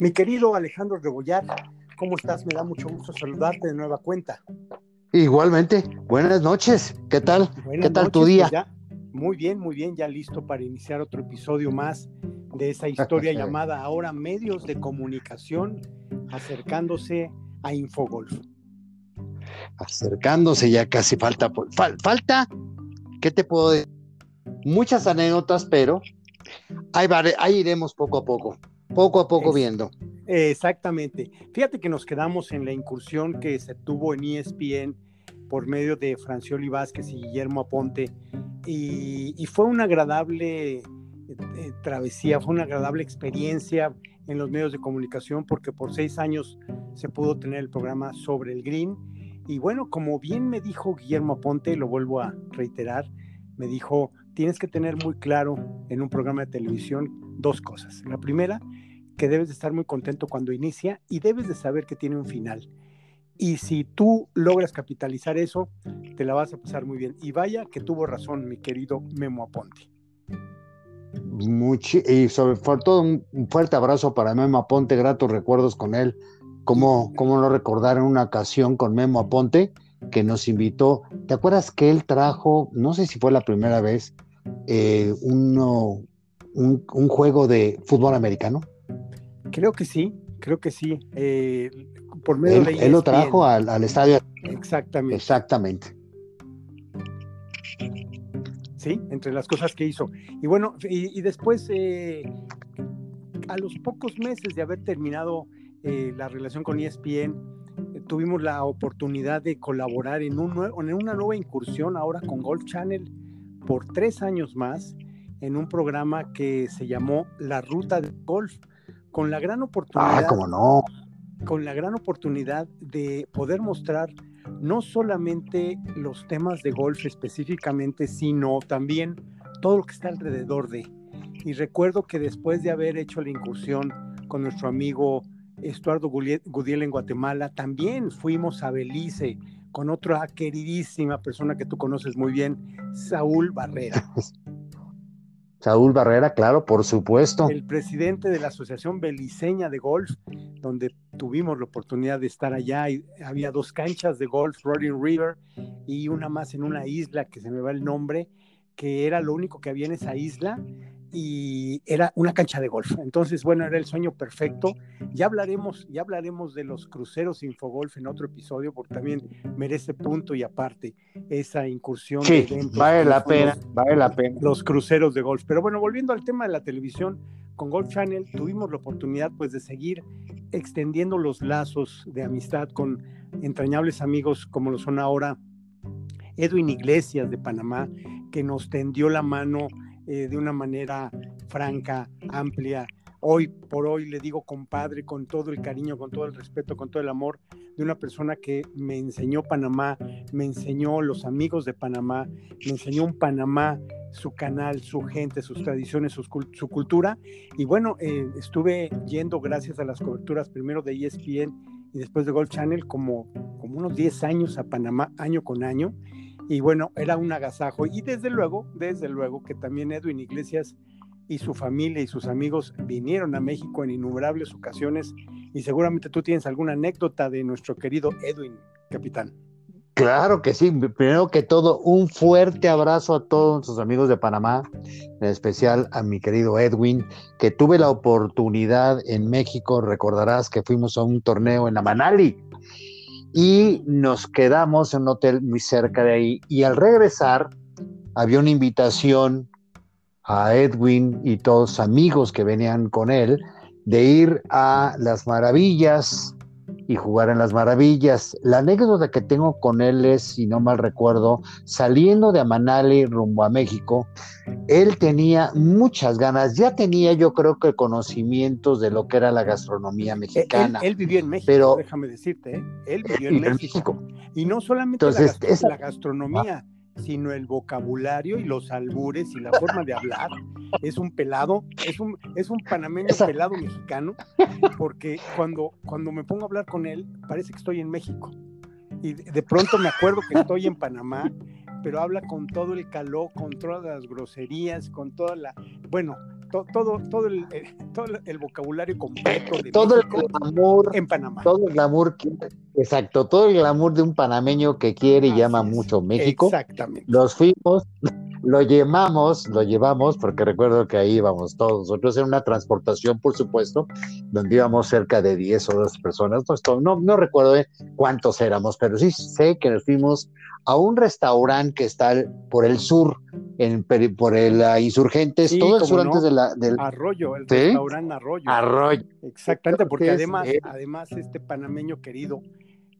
Mi querido Alejandro Rebollar, ¿cómo estás? Me da mucho gusto saludarte de nueva cuenta. Igualmente, buenas noches. ¿Qué tal? ¿Qué tal tu día? Pues muy bien, muy bien, ya listo para iniciar otro episodio más de esa historia llamada ahora medios de comunicación acercándose a Infogolf. Acercándose ya casi falta, falta, ¿qué te puedo decir? Muchas anécdotas, pero ahí, ahí iremos poco a poco poco a poco viendo. Exactamente. Fíjate que nos quedamos en la incursión que se tuvo en ESPN por medio de Francioli Vázquez y Guillermo Aponte y, fue una agradable eh, eh, travesía, fue una agradable experiencia en los medios de comunicación porque por seis años se pudo tener el programa sobre el green y bueno, como bien me dijo Guillermo Aponte, lo vuelvo a reiterar, me dijo, tienes que tener muy claro en un programa de televisión dos cosas. La primera, que debes de estar muy contento cuando inicia y debes de saber que tiene un final. Y si tú logras capitalizar eso, te la vas a pasar muy bien. Y vaya que tuvo razón mi querido Memo Aponte. y sobre todo un, fuerte abrazo para Memo Aponte, gratos recuerdos con él. Como, como no recordar en una ocasión con Memo Aponte que nos invitó. ¿Te acuerdas que él trajo, no sé si fue la primera vez, eh, uno, un, juego de fútbol americano? Creo que sí, creo que sí. Eh, por medio él, de él lo trajo al, estadio. Exactamente. Exactamente. Sí, entre las cosas que hizo. Y bueno, y, después, eh, a los pocos meses de haber terminado eh, la relación con ESPN, tuvimos la oportunidad de colaborar en, un en una nueva incursión ahora con Golf Channel por tres años más en un programa que se llamó La Ruta de Golf con la gran oportunidad. Ah, no. Con la gran oportunidad de poder mostrar no solamente los temas de golf específicamente, sino también todo lo que está alrededor de. Y recuerdo que después de haber hecho la incursión con nuestro amigo Estuardo Gudiel en Guatemala, también fuimos a Belice con otra queridísima persona que tú conoces muy bien, Saúl Barrera. Saúl Barrera, claro, por supuesto. El presidente de la Asociación Beliceña de Golf, donde tuvimos la oportunidad de estar allá. Y había dos canchas de golf, Rolling River, y una más en una isla que se me va el nombre, que era lo único que había en esa isla y era una cancha de golf. Entonces, bueno, era el sueño perfecto. Ya hablaremos, ya hablaremos de los cruceros Infogolf en otro episodio, porque también merece punto y aparte esa incursión sí, Vale la pena, vale la pena. Los cruceros de golf. Pero bueno, volviendo al tema de la televisión, con Golf Channel tuvimos la oportunidad pues de seguir extendiendo los lazos de amistad con entrañables amigos como lo son ahora Edwin Iglesias de Panamá, que nos tendió la mano eh, de una manera franca, amplia. Hoy por hoy le digo compadre con todo el cariño, con todo el respeto, con todo el amor de una persona que me enseñó Panamá, me enseñó los amigos de Panamá, me enseñó un Panamá, su canal, su gente, sus tradiciones, su, cultura. Y bueno, eh, estuve yendo gracias a las coberturas primero de ESPN y después de Golf Channel como, como unos 10 años a Panamá año con año y bueno, era un agasajo. Y desde luego, desde luego que también Edwin Iglesias y su familia y sus amigos vinieron a México en innumerables ocasiones y seguramente tú tienes alguna anécdota de nuestro querido Edwin, capitán. Claro que sí, primero que todo, un fuerte abrazo a todos nuestros amigos de Panamá, en especial a mi querido Edwin, que tuve la oportunidad en México, recordarás que fuimos a un torneo en la Manali, y nos quedamos en un hotel muy cerca de ahí. Y al regresar había una invitación a Edwin y todos amigos que venían con él de ir a las maravillas y jugar en las maravillas. La anécdota que tengo con él es, si no mal recuerdo, saliendo de Amanali rumbo a México, él tenía muchas ganas, ya tenía yo creo que conocimientos de lo que era la gastronomía mexicana. Él, vivió en México, déjame decirte, ¿eh? él vivió en México. Y no solamente la, gastronomía sino el vocabulario y los albures y la forma de hablar. Es un pelado, es un, es un panameño pelado mexicano, porque cuando, cuando me pongo a hablar con él, parece que estoy en México. Y de pronto me acuerdo que estoy en Panamá, pero habla con todo el calor, con todas las groserías, con toda la... Bueno, todo, todo, el, eh, todo el vocabulario completo de todo México el glamour, en Panamá. todo el glamour, que- exacto, todo el glamour de un panameño que quiere y Así ama es. mucho México. Exactamente. Los fuimos, lo llevamos, lo llevamos, porque recuerdo que ahí íbamos todos nosotros en una transportación, por supuesto, donde íbamos cerca de 10 o 12 personas. No, no, no recuerdo cuántos éramos, pero sí sé que nos fuimos a un restaurante que está por el sur, en, por el ah, Insurgentes, Sí, todo el cómo sur no. antes de la, del Arroyo, el ¿Sí? restaurante Arroyo. arroyo. Exactamente, porque además, eh, además este panameño querido,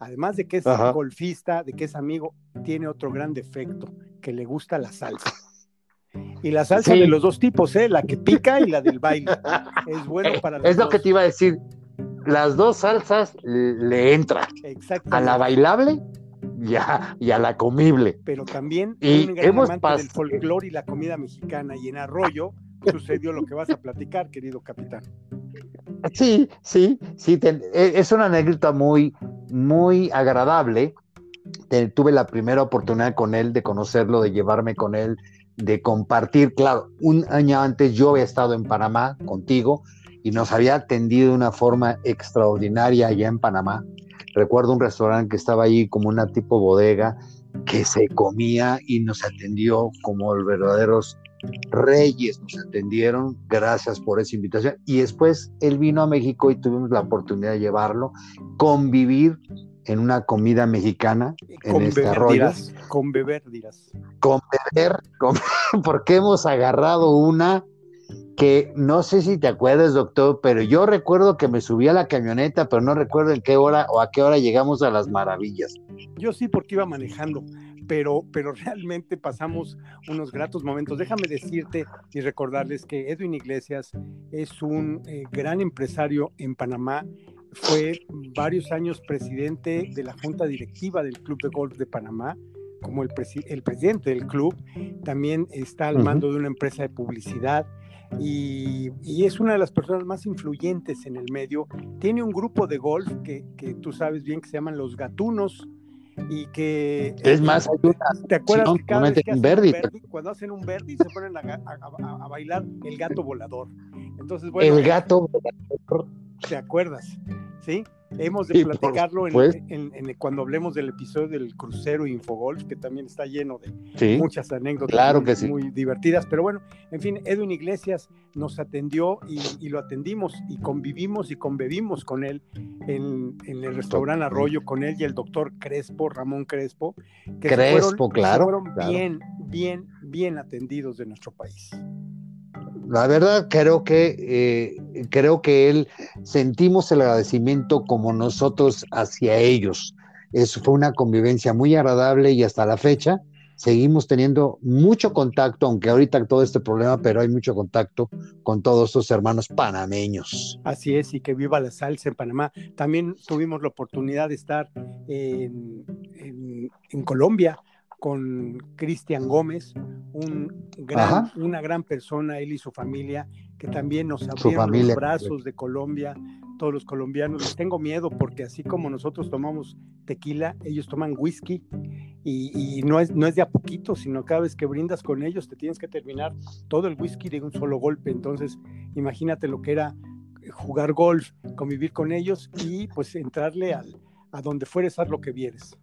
además de que es Ajá. golfista, de que es amigo, tiene otro gran defecto, que le gusta la salsa. Y la salsa Sí. de los dos tipos, ¿eh? la que pica y la del baile. Es bueno Eh, para los es lo que te iba a decir. Las dos salsas le entran a Exactamente. la bailable y a, y a la comible. Pero también Y un gran hemos amante del folclore y la comida mexicana. Y en Arroyo sucedió lo que vas a platicar, querido capitán. Sí, sí, sí. te- e- es una anécdota muy, muy agradable. Te- tuve la primera oportunidad con él de conocerlo, de llevarme con él, de compartir. Claro, un año antes yo había estado en Panamá contigo y nos había atendido de una forma extraordinaria allá en Panamá. Recuerdo un restaurante que estaba ahí como una tipo bodega que se comía y nos atendió como los verdaderos reyes nos atendieron, gracias por esa invitación. Y después él vino a México y tuvimos la oportunidad de llevarlo, convivir en una comida mexicana en Con este beber arroyo, dirás. Con beber dirás. con beber, con- porque hemos agarrado una que no sé si te acuerdas, doctor, pero yo recuerdo que me subí a la camioneta, pero no recuerdo en qué hora o a qué hora llegamos a las maravillas. Yo sí porque iba manejando, pero, pero realmente pasamos unos gratos momentos. Déjame decirte y recordarles que Edwin Iglesias es un eh, gran empresario en Panamá. Fue varios años presidente de la junta directiva del Club de Golf de Panamá, como el, presi- el presidente del club. También está al mando de una empresa de publicidad. Y, y es una de las personas más influyentes en el medio. Tiene un grupo de golf que, que tú sabes bien que se llaman los gatunos y que... Es más, ¿Te acuerdas que cada no, vez que un hacen verdi. un verdi, cuando hacen un verdi se ponen a, bailar el gato volador? Entonces, bueno, el gato ¿te acuerdas? ¿Sí? Hemos de platicarlo en, supuesto. en- en- cuando hablemos del episodio del crucero Infogolf, que también está lleno de sí, muchas anécdotas Claro muy, que sí. muy divertidas. Pero bueno, en fin, Edwin Iglesias nos atendió y, y lo atendimos y convivimos y convivimos con él en, en el restaurante Arroyo, con él y el doctor Crespo, Ramón Crespo, que Crespo, fueron, claro, fueron claro. bien, bien, bien atendidos de nuestro país. La verdad creo que eh, creo que él sentimos el agradecimiento como nosotros hacia ellos. Eso fue una convivencia muy agradable y hasta la fecha seguimos teniendo mucho contacto, aunque ahorita todo este problema, pero hay mucho contacto con todos estos hermanos panameños. Así es, y que viva la salsa en Panamá. También tuvimos la oportunidad de estar en- en Colombia con Cristian Gómez, un gran, una gran persona, él y su familia, que también nos abrieron los brazos de Colombia, todos los colombianos. Les tengo miedo porque así como nosotros tomamos tequila, ellos toman whisky y, y no, es, no es de a poquito, sino cada vez que brindas con ellos te tienes que terminar todo el whisky de un solo golpe. Entonces, imagínate lo que era jugar golf, convivir con ellos y pues entrarle al, a donde fueres, haz lo que vieres.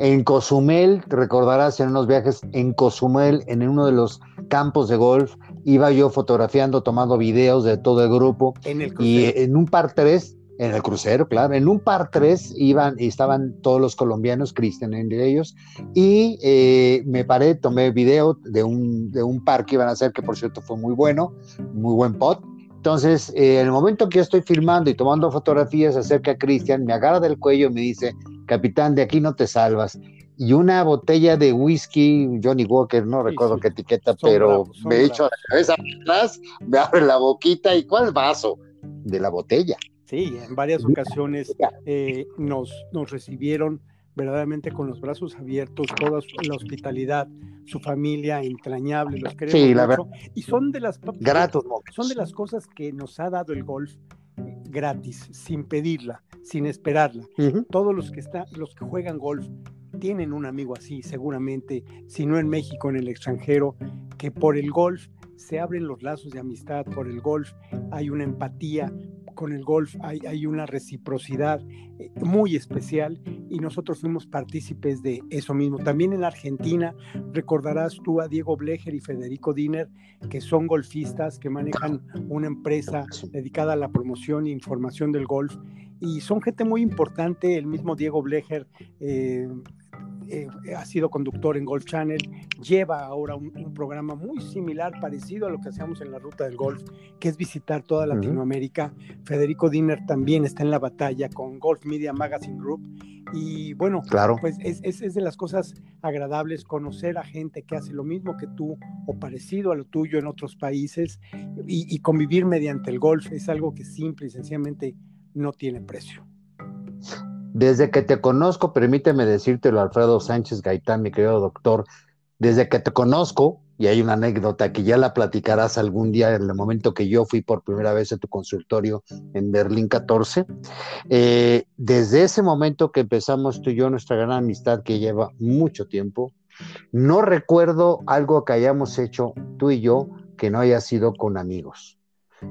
En Cozumel, recordarás en unos viajes en Cozumel, en uno de los campos de golf, iba yo fotografiando, tomando videos de todo el grupo En el y crucero. en un par 3, en el crucero, claro, en un par 3 iban y estaban todos los colombianos, Cristian entre ellos, y eh, me paré, tomé video de un, de un par que iban a hacer, que por cierto fue muy bueno, muy buen pot. Entonces, eh, en el momento que yo estoy filmando y tomando fotografías, acerca Cristian, me agarra del cuello y me dice, capitán, de aquí no te salvas. Y una botella de whisky, Johnny Walker, no recuerdo sí. qué etiqueta, Son pero bravos, me echo la cabeza atrás, me abre la boquita y ¿cuál vaso? De la botella. Sí, en varias ocasiones eh, nos, nos recibieron verdaderamente con los brazos abiertos, toda su- la hospitalidad, su familia entrañable, los queremos Sí, la mucho. Y son de las Gratos son de las cosas que nos ha dado el golf eh, gratis, sin pedirla, sin esperarla. Todos los que están, los que juegan golf tienen un amigo así, seguramente, si no en México, en el extranjero, que por el golf se abren los lazos de amistad, por el golf hay una empatía, con el golf hay, una reciprocidad eh, muy especial y nosotros fuimos partícipes de eso mismo. También en Argentina recordarás tú a Diego Blecher y Federico Diner, que son golfistas, que manejan una empresa dedicada a la promoción e información del golf y son gente muy importante. El mismo Diego Blecher eh, eh, ha sido conductor en Golf Channel, lleva ahora un, programa muy similar, parecido a lo que hacemos en la ruta del golf, que es visitar toda Latinoamérica. Federico Diner también está en la batalla con Golf Media Magazine Group. Y bueno, claro. pues es, es, de las cosas agradables conocer a gente que hace lo mismo que tú o parecido a lo tuyo en otros países y, y convivir mediante el golf es algo que simple y sencillamente no tiene precio. Desde que te conozco, permíteme decírtelo, Alfredo Sánchez Gaitán, mi querido doctor, desde que te conozco, y hay una anécdota que ya la platicarás algún día en el momento que yo fui por primera vez a tu consultorio en Berlín 14, eh, desde ese momento que empezamos tú y yo nuestra gran amistad que lleva mucho tiempo, no recuerdo algo que hayamos hecho tú y yo que no haya sido con amigos.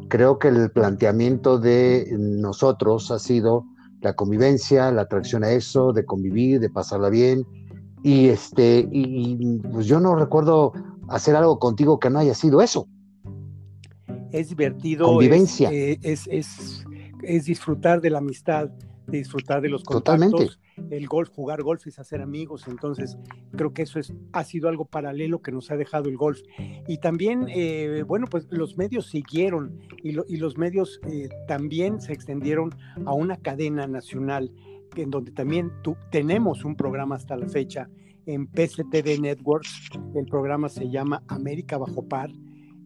Creo que el planteamiento de nosotros ha sido la convivencia, la atracción a eso, de convivir, de pasarla bien. Y este, y pues yo no recuerdo hacer algo contigo que no haya sido eso. Es divertido. Convivencia. Es, eh, es, es, disfrutar de la amistad, disfrutar de los contactos. Totalmente el golf, jugar golf es hacer amigos, entonces creo que eso es, ha sido algo paralelo que nos ha dejado el golf. Y también, eh, bueno, pues los medios siguieron y, los medios eh, también se extendieron a una cadena nacional en donde también tenemos un programa hasta la fecha en PCTV Networks, el programa se llama América Bajo Par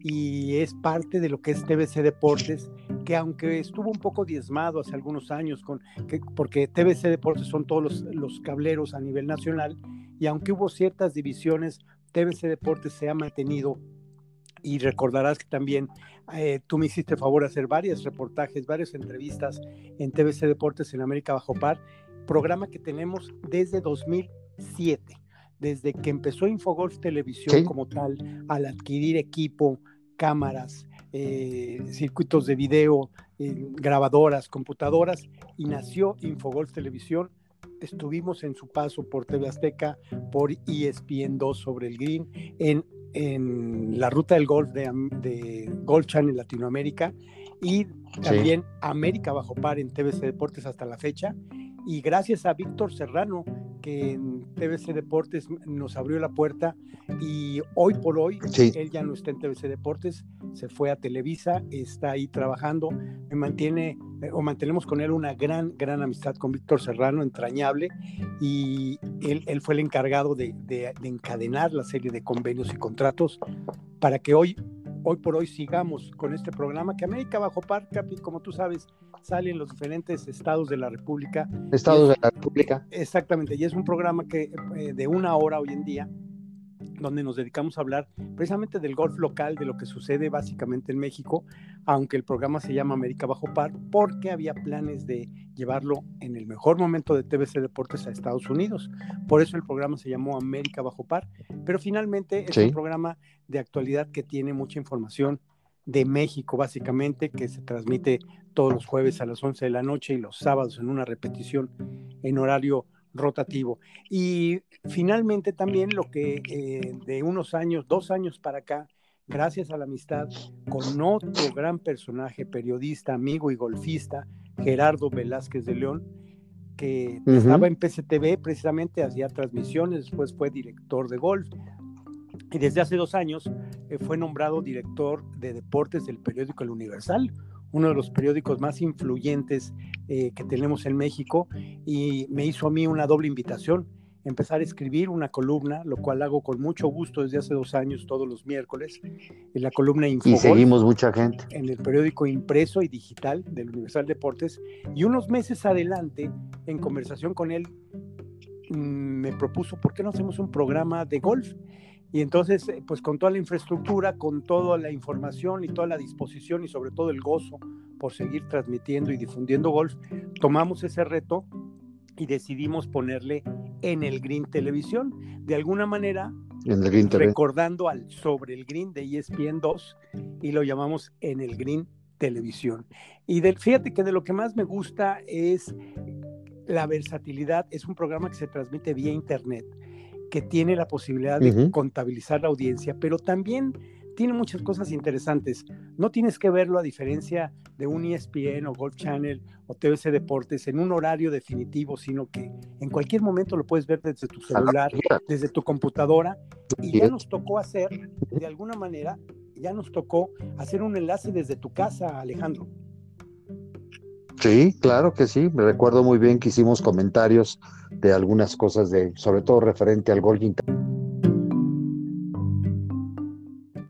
y es parte de lo que es TBC Deportes, que aunque estuvo un poco diezmado hace algunos años, con, que, porque TBC Deportes son todos los, cableros a nivel nacional, y aunque hubo ciertas divisiones, TBC Deportes se ha mantenido y recordarás que también eh, tú me hiciste favor de hacer varios reportajes, varias entrevistas en TBC Deportes en América Bajo Par, programa que tenemos desde 2007, desde que empezó Infogolf Televisión como tal, al adquirir equipo, cámaras, eh, circuitos de video, eh, grabadoras, computadoras, y nació Infogolf Televisión. Estuvimos en su paso por TV Azteca, por ESPN 2 sobre el Green, en, en la ruta del golf de, de Golf Channel Latinoamérica y también América Bajo Par en TVC Deportes hasta la fecha. Y gracias a Víctor Serrano, que en TVC Deportes nos abrió la puerta y hoy por hoy él ya no está en TVC Deportes, se fue a Televisa, está ahí trabajando, me mantiene eh, o mantenemos con él una gran, gran amistad con Víctor Serrano, entrañable, y él, él fue el encargado de, de, de encadenar la serie de convenios y contratos para que hoy hoy por hoy sigamos con este programa que América Bajo Par, Capi, como tú sabes, sale en los diferentes estados de la República. Estados de la República. Exactamente, y es un programa que eh, de una hora hoy en día, donde nos dedicamos a hablar precisamente del golf local, de lo que sucede básicamente en México, aunque el programa se llama América Bajo Par, porque había planes de llevarlo en el mejor momento de TBC Deportes a Estados Unidos. Por eso el programa se llamó América Bajo Par, pero finalmente es un programa de actualidad que tiene mucha información de México, básicamente, que se transmite todos los jueves a las 11 de la noche y los sábados en una repetición en horario rotativo. Y finalmente también lo que eh, de unos años, dos años para acá, gracias a la amistad con otro gran personaje, periodista, amigo y golfista, Gerardo Velázquez de León, que estaba en PCTV, precisamente hacía transmisiones, después fue director de golf. Y desde hace dos años eh, fue nombrado director de deportes del periódico El Universal, uno de los periódicos más influyentes eh, que tenemos en México, y me hizo a mí una doble invitación, empezar a escribir una columna, lo cual hago con mucho gusto desde hace dos años, todos los miércoles, en la columna Infogol. Y seguimos mucha gente. En el periódico impreso y digital del Universal Deportes. Y unos meses adelante, en conversación con él, mm, me propuso, ¿por qué no hacemos un programa de golf? Y entonces, eh, pues con toda la infraestructura, con toda la información y toda la disposición y sobre todo el gozo por seguir transmitiendo y difundiendo golf, tomamos ese reto y decidimos ponerle en el Green Televisión. De alguna manera, en el Green recordando al sobre el Green de ESPN 2 y lo llamamos en el Green Televisión. Y del, fíjate que de lo que más me gusta es la versatilidad. Es un programa que se transmite vía internet, que tiene la posibilidad de contabilizar la audiencia, pero también tiene muchas cosas interesantes. No tienes que verlo a diferencia de un ESPN o Golf Channel o TVC Deportes en un horario definitivo, sino que en cualquier momento lo puedes ver desde tu celular, desde tu computadora. Y ya nos tocó hacer, de alguna manera, ya nos tocó hacer un enlace desde tu casa, Alejandro. Sí, claro que sí. Me recuerdo muy bien que hicimos comentarios de algunas cosas de, sobre todo referente al internet